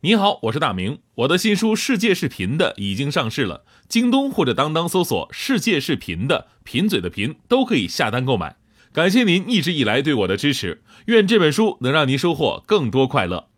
你好，我是大明，我的新书《世界是贫的》已经上市了，京东或者当当搜索“世界是贫的”，贫嘴的贫都可以下单购买。感谢您一直以来对我的支持，愿这本书能让您收获更多快乐。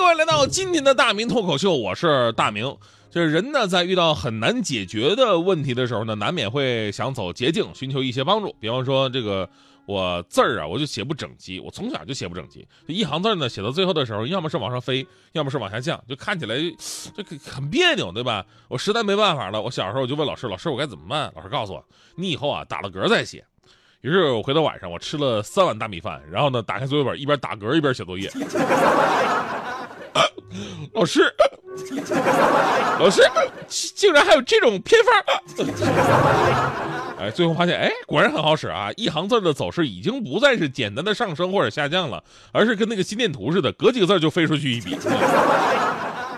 各位来到今天的大明脱口秀，我是大明。就是人呢，在遇到很难解决的问题的时候呢，难免会想走捷径，寻求一些帮助。比方说，这个我字儿啊，我就写不整齐，我从小就写不整齐，一行字呢，写到最后的时候，要么是往上飞，要么是往下降，就看起来这个很别扭，对吧？我实在没办法了，我小时候我就问老师，老师我该怎么办？老师告诉我，你以后啊打了嗝再写。于是我回到晚上，我吃了三碗大米饭，然后呢，打开作业本，一边打嗝一边写作业。老师，老师，竟然还有这种偏方！哎，最后发现，哎，果然很好使啊！一行字的走势已经不再是简单的上升或者下降了，而是跟那个心电图似的，隔几个字就飞出去一笔。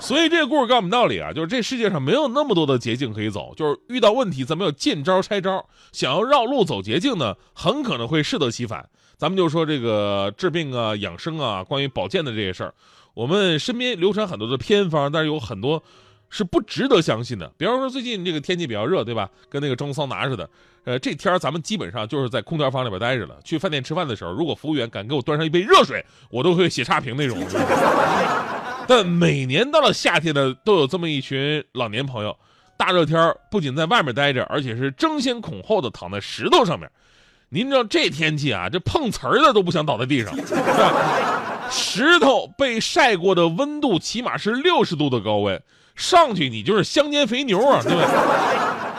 所以这个故事告诉我们道理啊，就是这世界上没有那么多的捷径可以走，就是遇到问题咱们要见招拆招，想要绕路走捷径呢，很可能会适得其反。咱们就说这个治病啊、养生啊、关于保健的这些事儿，我们身边流传很多的偏方，但是有很多是不值得相信的。比方说最近这个天气比较热，对吧？跟那个蒸桑拿似的。呃，这天儿咱们基本上就是在空调房里边待着了。去饭店吃饭的时候，如果服务员敢给我端上一杯热水，我都会写差评那种。但每年到了夏天呢，都有这么一群老年朋友，大热天儿不仅在外面待着，而且是争先恐后的躺在石头上面。您知道这天气啊，这碰瓷儿的都不想倒在地上，是吧？石头被晒过的温度起码是六十度的高温，上去你就是香煎肥牛啊，对不对？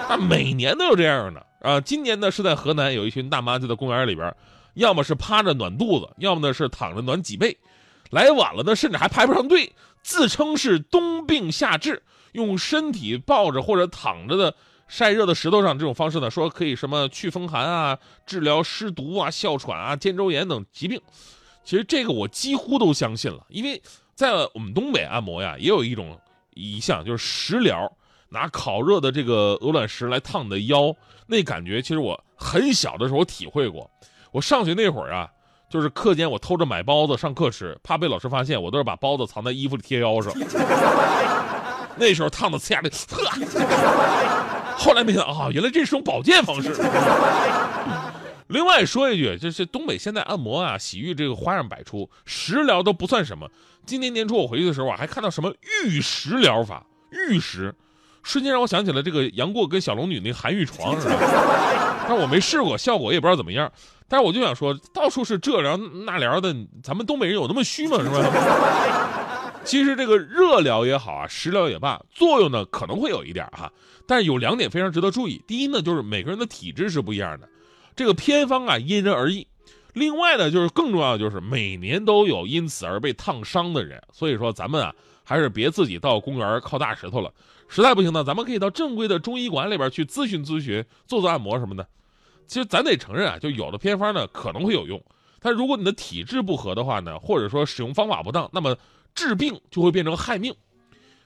那 每年都有这样的啊。今年呢是在河南，有一群大妈就在公园里边，要么是趴着暖肚子，要么呢是躺着暖脊背。来晚了呢，甚至还排不上队，自称是冬病夏治，用身体抱着或者躺着的晒热的石头上这种方式呢，说可以什么祛风寒啊，治疗湿毒啊、哮喘啊、肩周炎等疾病。其实这个我几乎都相信了，因为在我们东北按摩呀，也有一种一项就是食疗，拿烤热的这个鹅卵石来烫你的腰，那感觉其实我很小的时候我体会过。我上学那会儿啊。就是课间我偷着买包子上课吃，怕被老师发现，我都是把包子藏在衣服里贴腰上。那时候烫的呲牙的，呵。后来没想啊，原来这是种保健方式。另外说一句，就是东北现在按摩啊、洗浴这个花样百出，食疗都不算什么。今年年初我回去的时候，我还看到什么玉石疗法，玉石，瞬间让我想起了这个杨过跟小龙女那寒玉床似的。但我没试过，效果也不知道怎么样。但是我就想说，到处是这疗那疗的，咱们东北人有那么虚吗？是吧？其实这个热疗也好啊，食疗也罢，作用呢可能会有一点哈，但是有两点非常值得注意。第一呢，就是每个人的体质是不一样的，这个偏方啊因人而异。另外呢，就是更重要的就是每年都有因此而被烫伤的人，所以说咱们啊还是别自己到公园靠大石头了。实在不行呢，咱们可以到正规的中医馆里边去咨询咨询，做做按摩什么的。其实咱得承认啊，就有的偏方呢可能会有用，但如果你的体质不合的话呢，或者说使用方法不当，那么治病就会变成害命。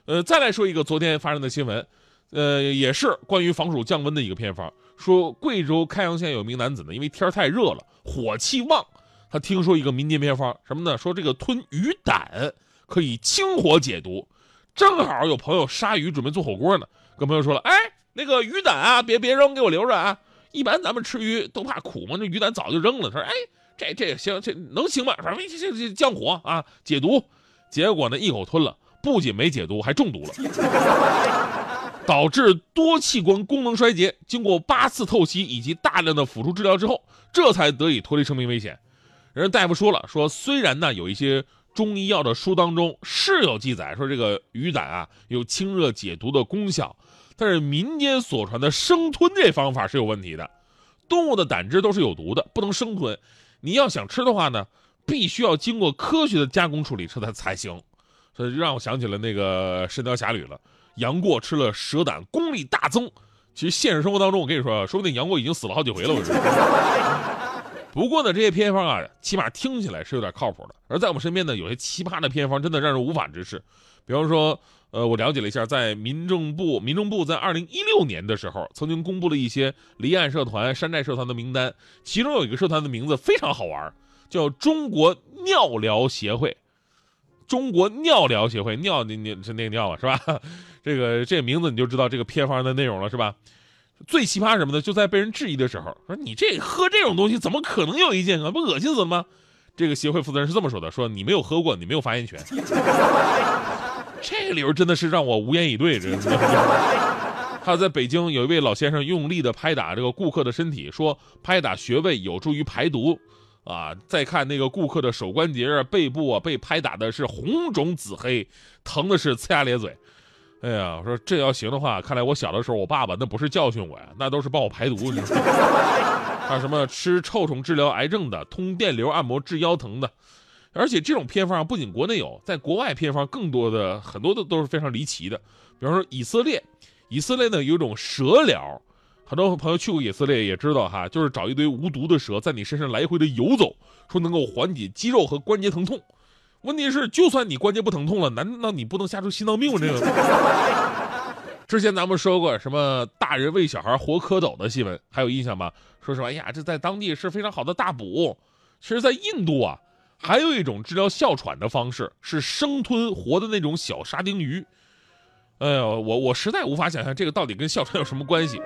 呃，再来说一个昨天发生的新闻，呃，也是关于防暑降温的一个偏方。说贵州开阳县有名男子呢，因为天太热了，火气旺，他听说一个民间偏方，什么呢？说这个吞鱼胆可以清火解毒。正好有朋友杀鱼准备做火锅呢，跟朋友说了，哎，那个鱼胆啊，别别扔，给我留着啊。一般咱们吃鱼都怕苦嘛，那鱼胆早就扔了。他说，哎，这这行，这能行吗？说这这这降火啊，解毒。结果呢，一口吞了，不仅没解毒，还中毒了。导致多器官功能衰竭。经过八次透析以及大量的辅助治疗之后，这才得以脱离生命危险。人家大夫说了，说虽然呢有一些中医药的书当中是有记载说这个鱼胆啊有清热解毒的功效，但是民间所传的生吞这方法是有问题的。动物的胆汁都是有毒的，不能生吞。你要想吃的话呢，必须要经过科学的加工处理，这才才行。所以让我想起了那个《神雕侠侣》了。杨过吃了蛇胆，功力大增。其实现实生活当中，我跟你说，说不定杨过已经死了好几回了。我说。不过呢，这些偏方啊，起码听起来是有点靠谱的。而在我们身边呢，有些奇葩的偏方真的让人无法直视。比方说，呃，我了解了一下，在民政部，民政部在二零一六年的时候，曾经公布了一些离岸社团、山寨社团的名单，其中有一个社团的名字非常好玩，叫中国尿疗协会。中国尿疗协会，尿你你是那个尿啊，是吧？这个这个名字你就知道这个偏方的内容了，是吧？最奇葩什么呢？就在被人质疑的时候，说你这喝这种东西怎么可能有益健康？不恶心死了吗？这个协会负责人是这么说的：说你没有喝过，你没有发言权。这个理由真的是让我无言以对。这还有 在北京有一位老先生用力的拍打这个顾客的身体，说拍打穴位有助于排毒。啊，再看那个顾客的手关节啊、背部啊，被拍打的是红肿紫黑，疼的是呲牙咧嘴。哎呀，我说这要行的话，看来我小的时候我爸爸那不是教训我呀，那都是帮我排毒。还有什么吃臭虫治疗癌症的，通电流按摩治腰疼的，而且这种偏方不仅国内有，在国外偏方更多的很多的都是非常离奇的。比方说以色列，以色列呢有一种蛇疗。很多朋友去过以色列也知道哈，就是找一堆无毒的蛇在你身上来回的游走，说能够缓解肌肉和关节疼痛。问题是，就算你关节不疼痛了，难道你不能吓出心脏病吗？这个。之前咱们说过什么大人喂小孩活蝌蚪的新闻，还有印象吗？说实话，哎呀，这在当地是非常好的大补。其实，在印度啊，还有一种治疗哮喘的方式是生吞活的那种小沙丁鱼。哎呦，我我实在无法想象这个到底跟哮喘有什么关系。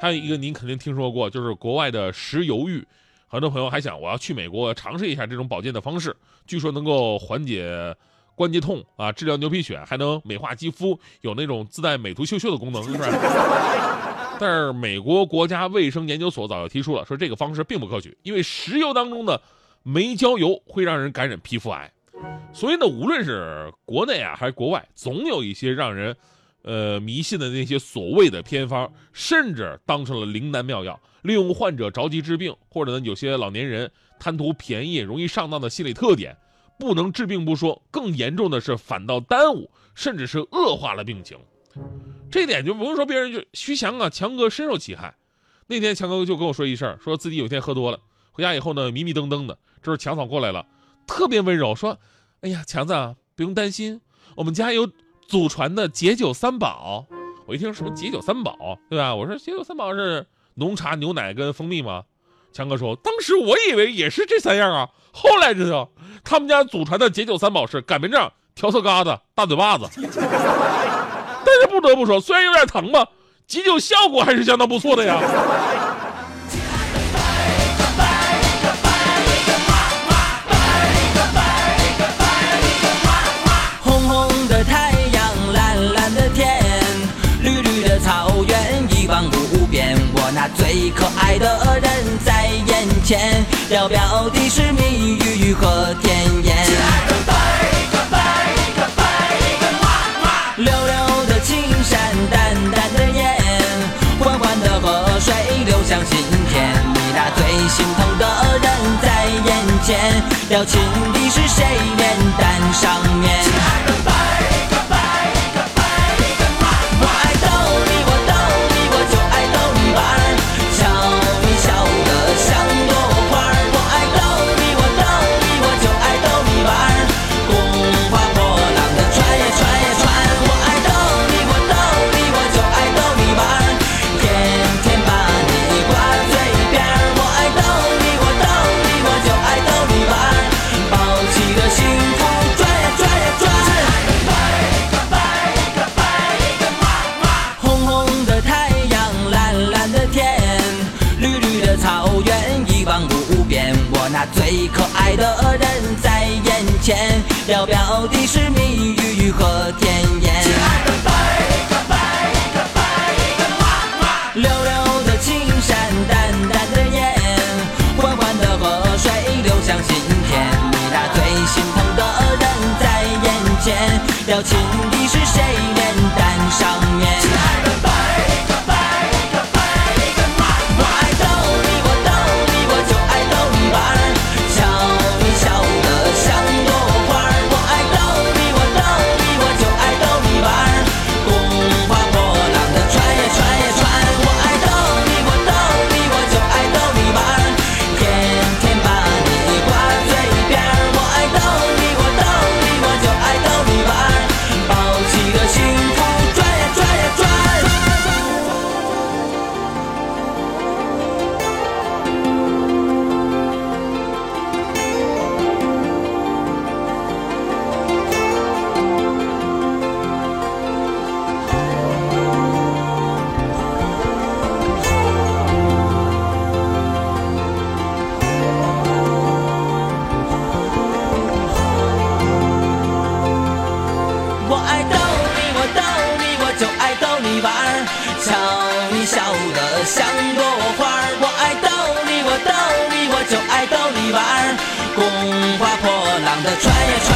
还有一个您肯定听说过，就是国外的石油浴，很多朋友还想我要去美国尝试一下这种保健的方式，据说能够缓解关节痛啊，治疗牛皮癣，还能美化肌肤，有那种自带美图秀秀的功能，是吧？但是美国国家卫生研究所早就提出了，说这个方式并不可取，因为石油当中的煤焦油会让人感染皮肤癌，所以呢，无论是国内啊还是国外，总有一些让人。呃，迷信的那些所谓的偏方，甚至当成了灵丹妙药，利用患者着急治病，或者呢，有些老年人贪图便宜、容易上当的心理特点，不能治病不说，更严重的是反倒耽误，甚至是恶化了病情。这点就不用说别人，就徐强啊，强哥深受其害。那天强哥就跟我说一事儿，说自己有一天喝多了，回家以后呢，迷迷瞪瞪的。这时候强嫂过来了，特别温柔，说：“哎呀，强子啊不用担心，我们家有。”祖传的解酒三宝，我一听什么解酒三宝，对吧？我说解酒三宝是浓茶、牛奶跟蜂蜜吗？强哥说，当时我以为也是这三样啊，后来知道他们家祖传的解酒三宝是擀面杖、调色疙瘩、大嘴巴子。但是不得不说，虽然有点疼吧，解酒效果还是相当不错的呀。最可爱的人在眼前，遥遥的是蜜语和甜言。亲爱的，拜一个，拜一个，拜一个，妈溜溜的青山，淡淡的烟，缓缓的河水流向心田。你那最心疼的人在眼前，要亲的是谁脸蛋上面？亲爱的，拜。最可爱的人在眼前，要表的是蜜语和甜言。亲爱的贝克贝克贝克妈妈，溜溜的青山，淡淡的烟，缓缓的河水流向心田。你那最心疼的人在眼前，要亲的是谁？转眼